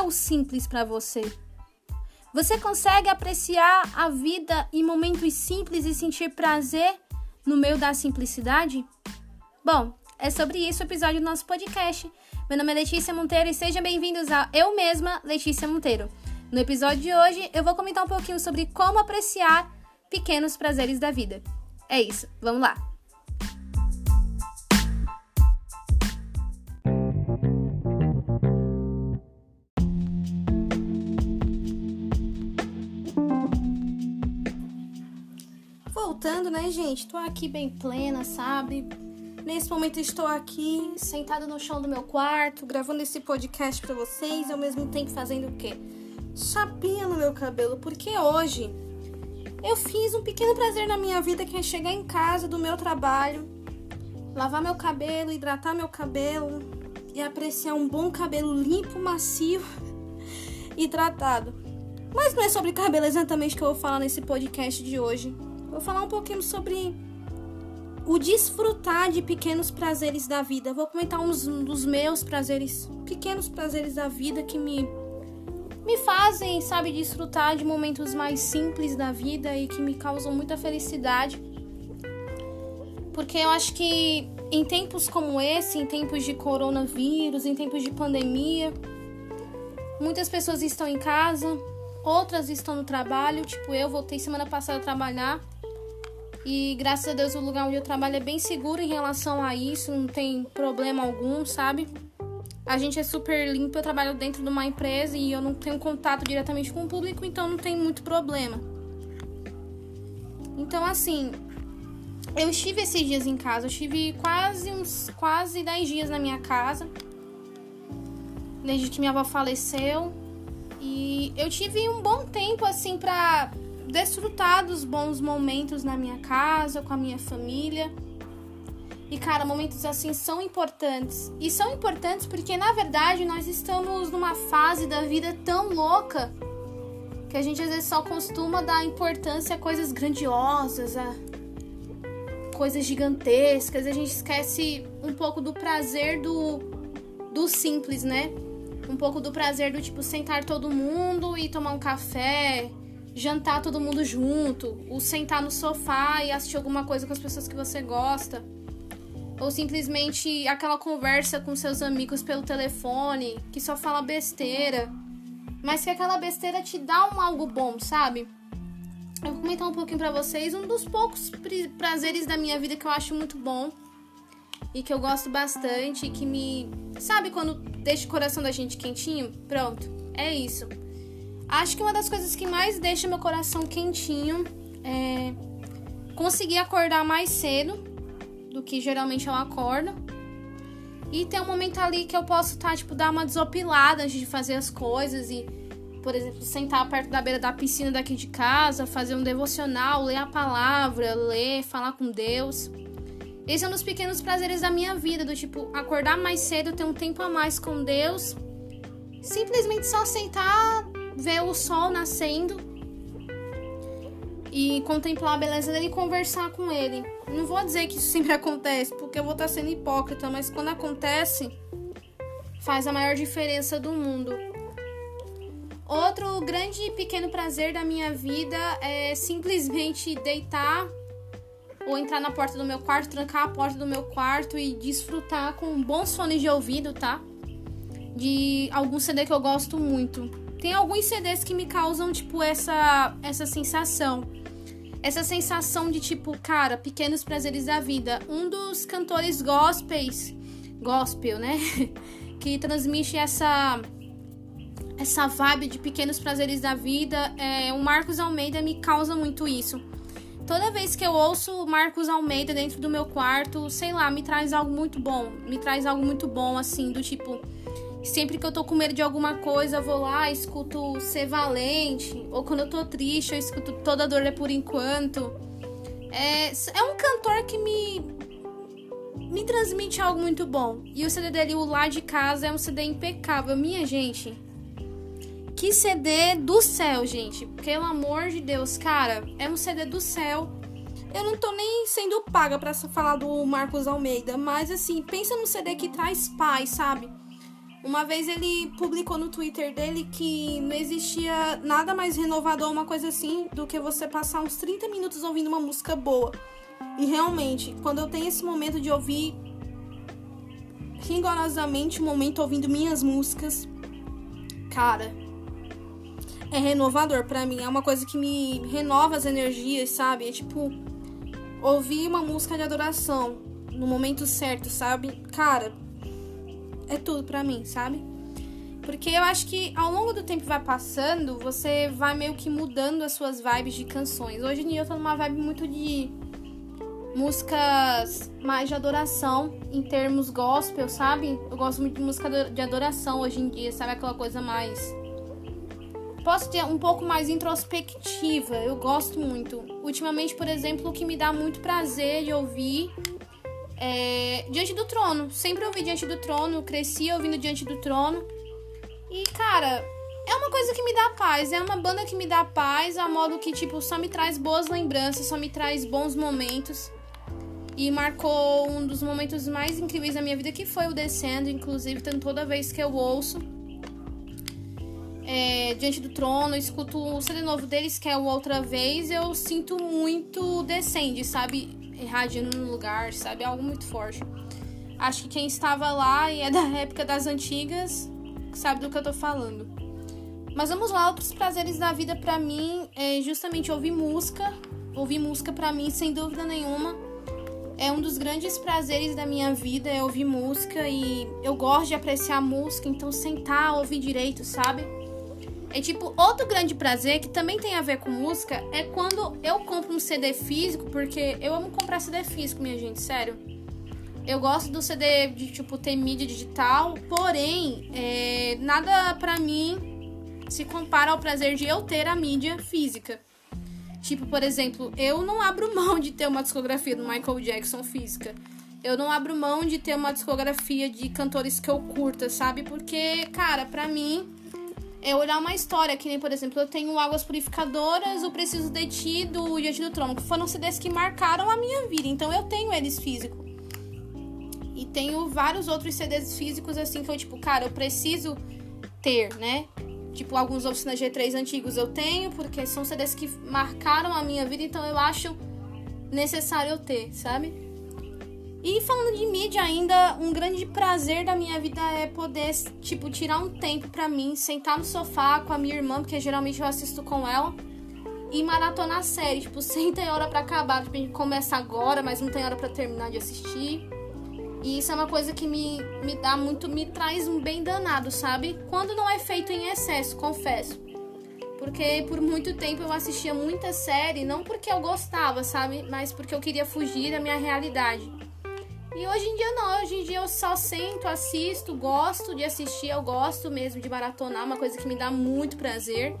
é o simples para você? Você consegue apreciar a vida em momentos simples e sentir prazer no meio da simplicidade? Bom, é sobre isso o episódio do nosso podcast. Meu nome é Letícia Monteiro e sejam bem-vindos a Eu Mesma, Letícia Monteiro. No episódio de hoje, eu vou comentar um pouquinho sobre como apreciar pequenos prazeres da vida. É isso, vamos lá! Né, gente? Tô aqui bem plena, sabe? Nesse momento estou aqui, sentada no chão do meu quarto, gravando esse podcast para vocês, ao mesmo tempo fazendo o quê? Chapinha no meu cabelo, porque hoje eu fiz um pequeno prazer na minha vida que é chegar em casa do meu trabalho, lavar meu cabelo, hidratar meu cabelo e apreciar um bom cabelo limpo, macio e tratado. Mas não é sobre cabelo exatamente que eu vou falar nesse podcast de hoje. Vou falar um pouquinho sobre o desfrutar de pequenos prazeres da vida. Vou comentar uns dos meus prazeres, pequenos prazeres da vida que me me fazem, sabe, desfrutar de momentos mais simples da vida e que me causam muita felicidade. Porque eu acho que em tempos como esse, em tempos de coronavírus, em tempos de pandemia, muitas pessoas estão em casa, outras estão no trabalho, tipo eu voltei semana passada a trabalhar. E graças a Deus o lugar onde eu trabalho é bem seguro em relação a isso, não tem problema algum, sabe? A gente é super limpo, eu trabalho dentro de uma empresa e eu não tenho contato diretamente com o público, então não tem muito problema. Então, assim, eu estive esses dias em casa, eu estive quase uns quase 10 dias na minha casa, desde que minha avó faleceu. E eu tive um bom tempo, assim, pra desfrutar dos bons momentos na minha casa, com a minha família. E cara, momentos assim são importantes. E são importantes porque na verdade nós estamos numa fase da vida tão louca que a gente às vezes só costuma dar importância a coisas grandiosas, a coisas gigantescas, a gente esquece um pouco do prazer do do simples, né? Um pouco do prazer do tipo sentar todo mundo e tomar um café, jantar todo mundo junto, ou sentar no sofá e assistir alguma coisa com as pessoas que você gosta ou simplesmente aquela conversa com seus amigos pelo telefone, que só fala besteira, mas que aquela besteira te dá um algo bom, sabe? Eu vou comentar um pouquinho para vocês um dos poucos prazeres da minha vida que eu acho muito bom e que eu gosto bastante e que me, sabe quando deixa o coração da gente quentinho? Pronto, é isso. Acho que uma das coisas que mais deixa meu coração quentinho é conseguir acordar mais cedo do que geralmente eu acordo. E tem um momento ali que eu posso tá, tipo, dar uma desopilada antes de fazer as coisas e, por exemplo, sentar perto da beira da piscina daqui de casa, fazer um devocional, ler a palavra, ler, falar com Deus. Esse é um dos pequenos prazeres da minha vida, do tipo, acordar mais cedo, ter um tempo a mais com Deus, simplesmente só sentar, ver o sol nascendo e contemplar a beleza dele e conversar com ele. Não vou dizer que isso sempre acontece, porque eu vou estar sendo hipócrita, mas quando acontece, faz a maior diferença do mundo. Outro grande e pequeno prazer da minha vida é simplesmente deitar ou entrar na porta do meu quarto, trancar a porta do meu quarto e desfrutar com bons fones de ouvido, tá? De algum CD que eu gosto muito. Tem alguns CDs que me causam, tipo, essa, essa sensação essa sensação de tipo, cara, pequenos prazeres da vida. Um dos cantores gospels, gospel, né? que transmite essa essa vibe de pequenos prazeres da vida, é, o Marcos Almeida me causa muito isso. Toda vez que eu ouço Marcos Almeida dentro do meu quarto, sei lá, me traz algo muito bom. Me traz algo muito bom, assim, do tipo, Sempre que eu tô com medo de alguma coisa, eu vou lá, escuto Ser Valente. Ou quando eu tô triste, eu escuto Toda Dor é Por Enquanto. É, é um cantor que me, me transmite algo muito bom. E o CD dele, o Lá de Casa, é um CD impecável. Minha gente, que CD do céu, gente. Pelo amor de Deus, cara, é um CD do céu. Eu não tô nem sendo paga para falar do Marcos Almeida, mas assim, pensa num CD que traz paz, sabe? Uma vez ele publicou no Twitter dele que não existia nada mais renovador, uma coisa assim, do que você passar uns 30 minutos ouvindo uma música boa. E realmente, quando eu tenho esse momento de ouvir rigorosamente o um momento ouvindo minhas músicas, cara, é renovador para mim. É uma coisa que me renova as energias, sabe? É tipo ouvir uma música de adoração no momento certo, sabe? Cara, é tudo para mim, sabe? Porque eu acho que ao longo do tempo vai passando, você vai meio que mudando as suas vibes de canções. Hoje em dia eu tô numa vibe muito de músicas mais de adoração em termos gospel, sabe? Eu gosto muito de música de adoração hoje em dia, sabe aquela coisa mais posso ter um pouco mais introspectiva. Eu gosto muito. Ultimamente, por exemplo, o que me dá muito prazer de ouvir é Diante do Trono. Sempre ouvi Diante do Trono, cresci ouvindo Diante do Trono. E, cara, é uma coisa que me dá paz. É uma banda que me dá paz, a modo que, tipo, só me traz boas lembranças, só me traz bons momentos. E marcou um dos momentos mais incríveis da minha vida, que foi o Descendo, inclusive, tanto toda vez que eu ouço é, Diante do Trono, escuto o CD novo deles, que é o Outra Vez, eu sinto muito descende, sabe? Irradiando no lugar, sabe? Algo muito forte. Acho que quem estava lá e é da época das antigas sabe do que eu tô falando. Mas vamos lá, outros prazeres da vida para mim é justamente ouvir música. Ouvir música para mim, sem dúvida nenhuma, é um dos grandes prazeres da minha vida, é ouvir música e eu gosto de apreciar música, então sentar, ouvir direito, sabe? É tipo, outro grande prazer que também tem a ver com música é quando eu compro um CD físico, porque eu amo comprar CD físico, minha gente, sério. Eu gosto do CD de, tipo, ter mídia digital, porém, é, nada pra mim se compara ao prazer de eu ter a mídia física. Tipo, por exemplo, eu não abro mão de ter uma discografia do Michael Jackson física. Eu não abro mão de ter uma discografia de cantores que eu curta, sabe? Porque, cara, pra mim é olhar uma história, que nem, por exemplo, eu tenho Águas Purificadoras, o Preciso de Ti, do Diante do Trono, que foram CDs que marcaram a minha vida, então eu tenho eles físicos. E tenho vários outros CDs físicos, assim, que eu, tipo, cara, eu preciso ter, né? Tipo, alguns Oficina G3 antigos eu tenho, porque são CDs que marcaram a minha vida, então eu acho necessário eu ter, sabe? E falando de mídia ainda, um grande prazer da minha vida é poder, tipo, tirar um tempo pra mim, sentar no sofá com a minha irmã, porque geralmente eu assisto com ela, e maratonar a série. Tipo, sem ter hora para acabar. Tipo, a gente começa agora, mas não tem hora para terminar de assistir. E isso é uma coisa que me, me dá muito, me traz um bem danado, sabe? Quando não é feito em excesso, confesso. Porque por muito tempo eu assistia muita série, não porque eu gostava, sabe? Mas porque eu queria fugir da minha realidade. E hoje em dia não, hoje em dia eu só sento, assisto, gosto de assistir, eu gosto mesmo de maratonar, uma coisa que me dá muito prazer.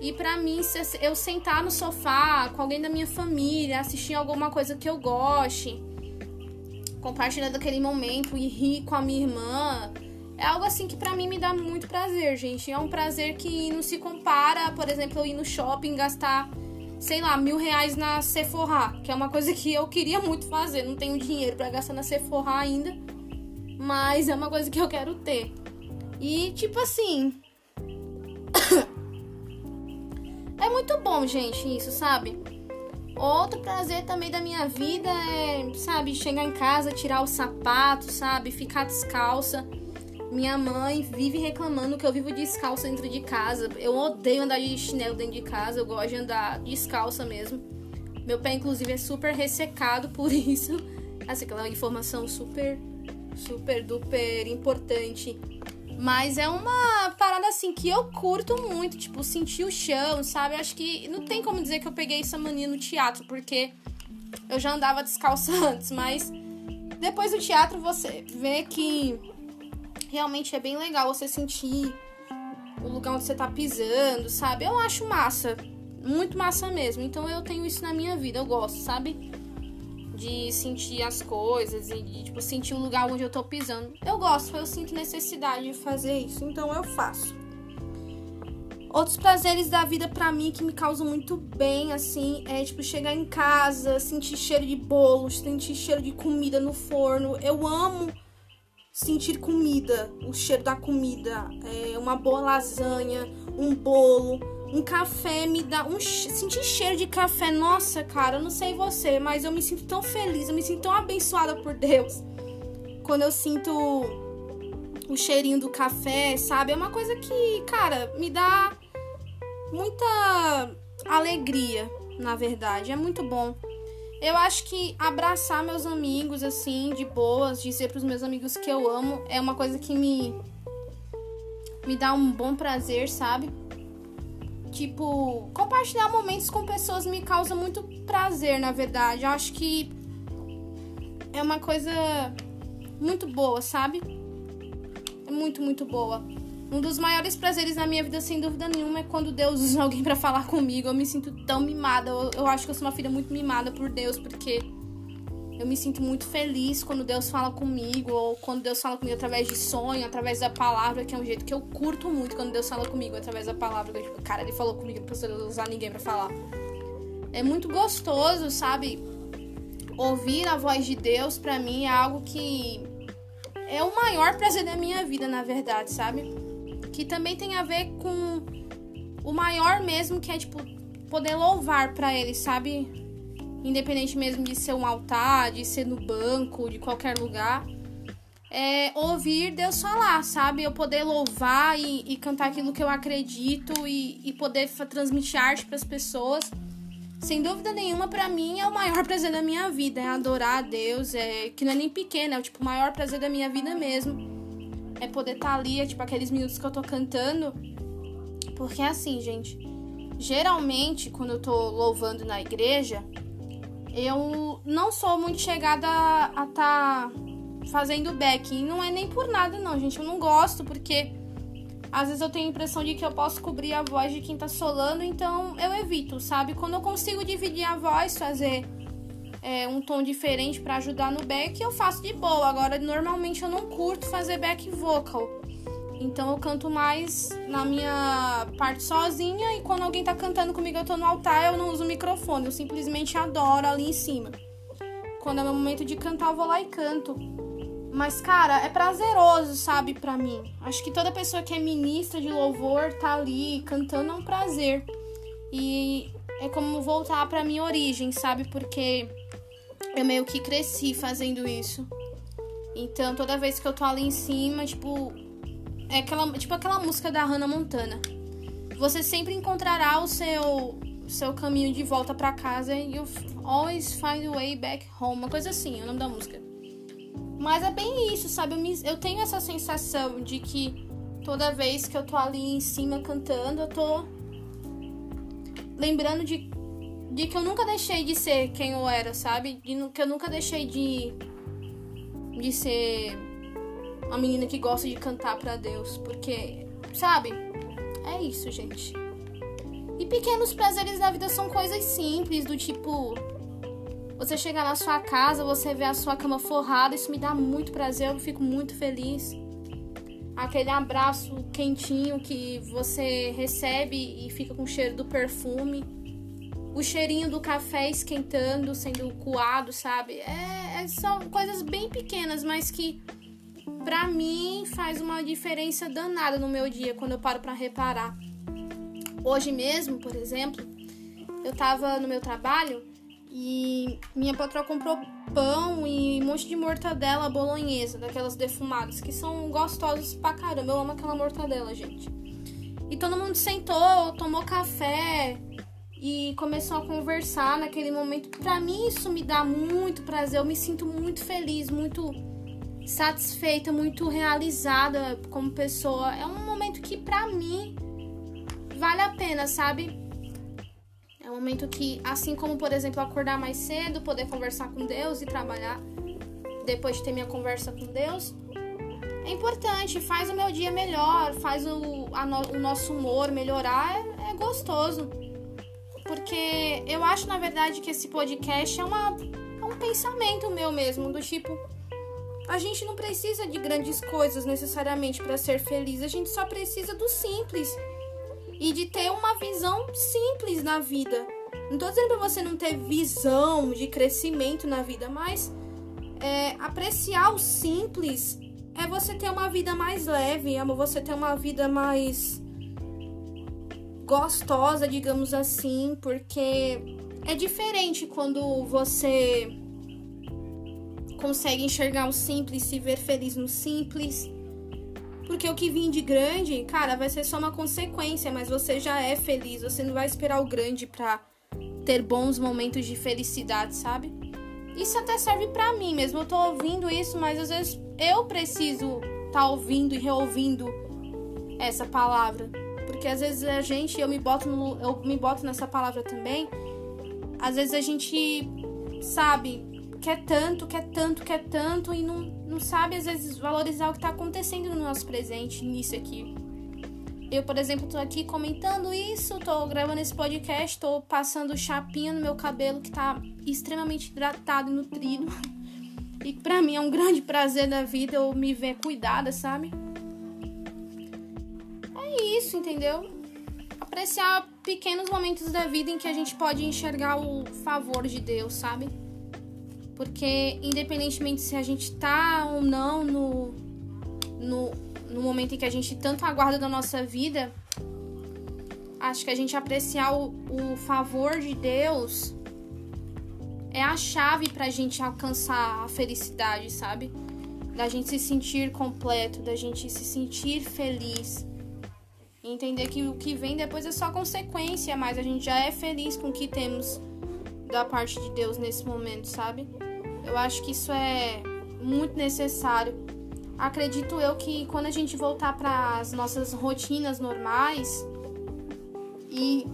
E pra mim, eu sentar no sofá com alguém da minha família, assistir alguma coisa que eu goste, compartilhando aquele momento e rir com a minha irmã, é algo assim que pra mim me dá muito prazer, gente. É um prazer que não se compara, por exemplo, eu ir no shopping gastar sei lá, mil reais na Sephora, que é uma coisa que eu queria muito fazer. Não tenho dinheiro para gastar na Sephora ainda, mas é uma coisa que eu quero ter. E tipo assim. é muito bom, gente, isso, sabe? Outro prazer também da minha vida é, sabe, chegar em casa, tirar o sapato, sabe, ficar descalça minha mãe vive reclamando que eu vivo descalça dentro de casa. Eu odeio andar de chinelo dentro de casa, eu gosto de andar descalça mesmo. Meu pé, inclusive, é super ressecado por isso. Assim, aquela informação super, super, duper importante. Mas é uma parada assim que eu curto muito, tipo, sentir o chão, sabe? Acho que não tem como dizer que eu peguei essa mania no teatro, porque eu já andava descalça antes, mas depois do teatro você vê que realmente é bem legal você sentir o lugar onde você tá pisando, sabe? Eu acho massa. Muito massa mesmo. Então eu tenho isso na minha vida, eu gosto, sabe? De sentir as coisas e de, tipo, sentir o lugar onde eu tô pisando. Eu gosto, eu sinto necessidade de fazer isso, então eu faço. Outros prazeres da vida para mim que me causam muito bem, assim, é tipo chegar em casa, sentir cheiro de bolo, sentir cheiro de comida no forno. Eu amo sentir comida, o cheiro da comida, é, uma boa lasanha, um bolo, um café me dá um sentir cheiro de café. Nossa, cara, eu não sei você, mas eu me sinto tão feliz, eu me sinto tão abençoada por Deus. Quando eu sinto o cheirinho do café, sabe? É uma coisa que, cara, me dá muita alegria, na verdade. É muito bom. Eu acho que abraçar meus amigos, assim, de boas, dizer pros meus amigos que eu amo, é uma coisa que me. me dá um bom prazer, sabe? Tipo, compartilhar momentos com pessoas me causa muito prazer, na verdade. Eu acho que é uma coisa muito boa, sabe? É muito, muito boa. Um dos maiores prazeres na minha vida, sem dúvida nenhuma, é quando Deus usa alguém para falar comigo. Eu me sinto tão mimada. Eu, eu acho que eu sou uma filha muito mimada por Deus, porque eu me sinto muito feliz quando Deus fala comigo, ou quando Deus fala comigo através de sonho, através da palavra, que é um jeito que eu curto muito quando Deus fala comigo através da palavra. Eu, tipo, cara, ele falou comigo, não usar ninguém para falar. É muito gostoso, sabe? Ouvir a voz de Deus, para mim, é algo que é o maior prazer da minha vida, na verdade, sabe? Que também tem a ver com o maior mesmo, que é, tipo, poder louvar para ele, sabe? independente mesmo de ser um altar, de ser no banco, de qualquer lugar, é ouvir Deus falar, sabe? Eu poder louvar e, e cantar aquilo que eu acredito e, e poder transmitir arte para as pessoas. Sem dúvida nenhuma, para mim é o maior prazer da minha vida, é adorar a Deus, é que não é nem pequeno, é o tipo o maior prazer da minha vida mesmo. É poder estar tá ali, é tipo aqueles minutos que eu tô cantando. Porque assim, gente, geralmente quando eu tô louvando na igreja, eu não sou muito chegada a estar tá fazendo backing. Não é nem por nada, não, gente. Eu não gosto, porque às vezes eu tenho a impressão de que eu posso cobrir a voz de quem tá solando, então eu evito, sabe? Quando eu consigo dividir a voz, fazer é, um tom diferente para ajudar no back, eu faço de boa. Agora, normalmente eu não curto fazer back vocal. Então eu canto mais na minha parte sozinha e quando alguém tá cantando comigo eu tô no altar, eu não uso microfone, eu simplesmente adoro ali em cima. Quando é meu momento de cantar, eu vou lá e canto. Mas cara, é prazeroso, sabe, para mim. Acho que toda pessoa que é ministra de louvor tá ali cantando é um prazer. E é como voltar para minha origem, sabe? Porque eu meio que cresci fazendo isso. Então, toda vez que eu tô ali em cima, tipo, é aquela, tipo aquela música da Hannah Montana. Você sempre encontrará o seu seu caminho de volta para casa e you always find a way back home, uma coisa assim, é o nome da música. Mas é bem isso, sabe? Eu, me, eu tenho essa sensação de que toda vez que eu tô ali em cima cantando, eu tô lembrando de, de que eu nunca deixei de ser quem eu era, sabe? De que eu nunca deixei de de ser uma menina que gosta de cantar para Deus, porque, sabe? É isso, gente. E pequenos prazeres da vida são coisas simples, do tipo você chegar na sua casa, você vê a sua cama forrada, isso me dá muito prazer, eu fico muito feliz. Aquele abraço quentinho que você recebe e fica com o cheiro do perfume. O cheirinho do café esquentando, sendo coado, sabe? É, é são coisas bem pequenas, mas que para mim faz uma diferença danada no meu dia quando eu paro para reparar. Hoje mesmo, por exemplo, eu tava no meu trabalho e minha patroa comprou pão e um monte de mortadela bolonhesa, daquelas defumadas, que são gostosas pra caramba. Eu amo aquela mortadela, gente. E todo mundo sentou, tomou café e começou a conversar naquele momento. Pra mim, isso me dá muito prazer. Eu me sinto muito feliz, muito satisfeita, muito realizada como pessoa. É um momento que para mim vale a pena, sabe? É um momento que, assim como, por exemplo, acordar mais cedo, poder conversar com Deus e trabalhar depois de ter minha conversa com Deus, é importante, faz o meu dia melhor, faz o, no, o nosso humor melhorar, é, é, gostoso. Porque eu acho, na verdade, que esse podcast é, uma, é um pensamento meu mesmo, do tipo, a gente não precisa de grandes coisas necessariamente para ser feliz, a gente só precisa do simples e de ter uma visão simples na vida. Não tô dizendo pra você não ter visão de crescimento na vida, mas é, apreciar o simples é você ter uma vida mais leve, é você ter uma vida mais gostosa, digamos assim, porque é diferente quando você consegue enxergar o simples, se ver feliz no simples. Porque o que vem de grande, cara, vai ser só uma consequência, mas você já é feliz, você não vai esperar o grande pra ter bons momentos de felicidade, sabe? Isso até serve para mim mesmo. Eu tô ouvindo isso, mas às vezes eu preciso tá ouvindo e reouvindo essa palavra. Porque às vezes a gente, eu me boto no, eu me boto nessa palavra também. Às vezes a gente sabe, quer tanto, quer tanto, quer tanto e não, não sabe às vezes valorizar o que está acontecendo no nosso presente, nisso aqui. Eu, por exemplo, tô aqui comentando isso, tô gravando esse podcast, tô passando chapinha no meu cabelo que tá extremamente hidratado e nutrido. E para mim é um grande prazer da vida eu me ver cuidada, sabe? Isso, entendeu? Apreciar pequenos momentos da vida em que a gente pode enxergar o favor de Deus, sabe? Porque independentemente se a gente tá ou não no, no, no momento em que a gente tanto aguarda da nossa vida, acho que a gente apreciar o, o favor de Deus é a chave pra gente alcançar a felicidade, sabe? Da gente se sentir completo, da gente se sentir feliz. E entender que o que vem depois é só consequência, mas a gente já é feliz com o que temos da parte de Deus nesse momento, sabe? Eu acho que isso é muito necessário. Acredito eu que quando a gente voltar para as nossas rotinas normais e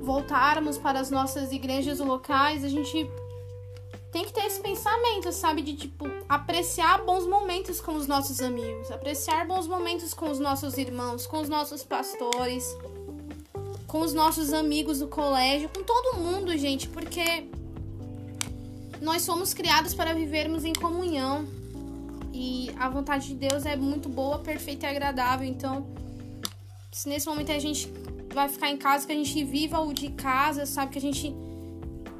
voltarmos para as nossas igrejas locais, a gente tem que ter esse pensamento, sabe? De tipo, apreciar bons momentos com os nossos amigos, apreciar bons momentos com os nossos irmãos, com os nossos pastores, com os nossos amigos do colégio, com todo mundo, gente, porque nós somos criados para vivermos em comunhão. E a vontade de Deus é muito boa, perfeita e agradável. Então, se nesse momento a gente vai ficar em casa, que a gente viva o de casa, sabe? Que a gente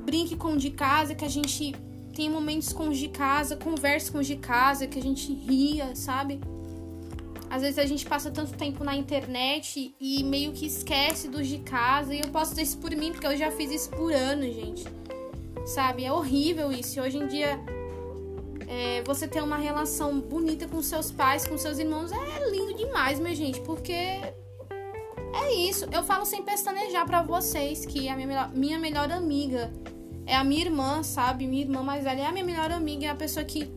brinque com o de casa, que a gente tenha momentos com os de casa, converse com os de casa, que a gente ria, sabe? Às vezes a gente passa tanto tempo na internet e meio que esquece dos de casa. E eu posso dizer isso por mim, porque eu já fiz isso por anos, gente sabe? É horrível isso. Hoje em dia, é, você ter uma relação bonita com seus pais, com seus irmãos, é lindo demais, minha gente, porque é isso. Eu falo sem pestanejar para vocês que a minha minha melhor amiga é a minha irmã, sabe? Minha irmã mais velha é a minha melhor amiga, é a pessoa que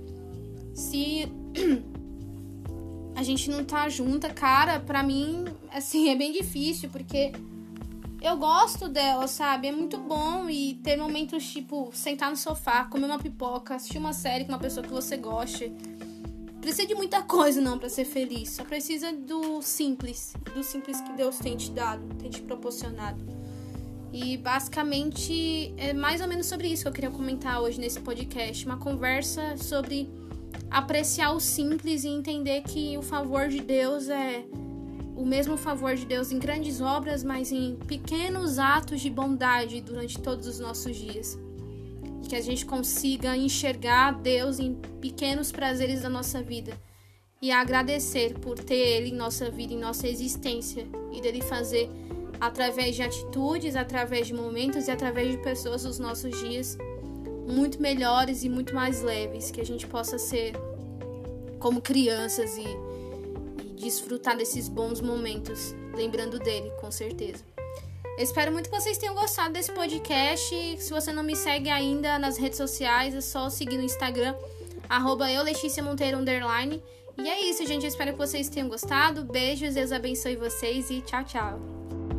se a gente não tá junta, cara, pra mim, assim, é bem difícil, porque eu gosto dela, sabe? É muito bom e ter momentos tipo sentar no sofá, comer uma pipoca, assistir uma série com uma pessoa que você goste. Precisa de muita coisa não para ser feliz. Só precisa do simples, do simples que Deus tem te dado, tem te proporcionado. E basicamente é mais ou menos sobre isso que eu queria comentar hoje nesse podcast, uma conversa sobre apreciar o simples e entender que o favor de Deus é o mesmo favor de Deus em grandes obras, mas em pequenos atos de bondade durante todos os nossos dias. E que a gente consiga enxergar Deus em pequenos prazeres da nossa vida e agradecer por ter Ele em nossa vida, em nossa existência e dele fazer através de atitudes, através de momentos e através de pessoas os nossos dias muito melhores e muito mais leves, que a gente possa ser como crianças e desfrutar desses bons momentos, lembrando dele, com certeza. Espero muito que vocês tenham gostado desse podcast. Se você não me segue ainda nas redes sociais, é só seguir no Instagram, arroba eu, Monteiro, underline. E é isso, gente. Espero que vocês tenham gostado. Beijos, Deus abençoe vocês e tchau, tchau.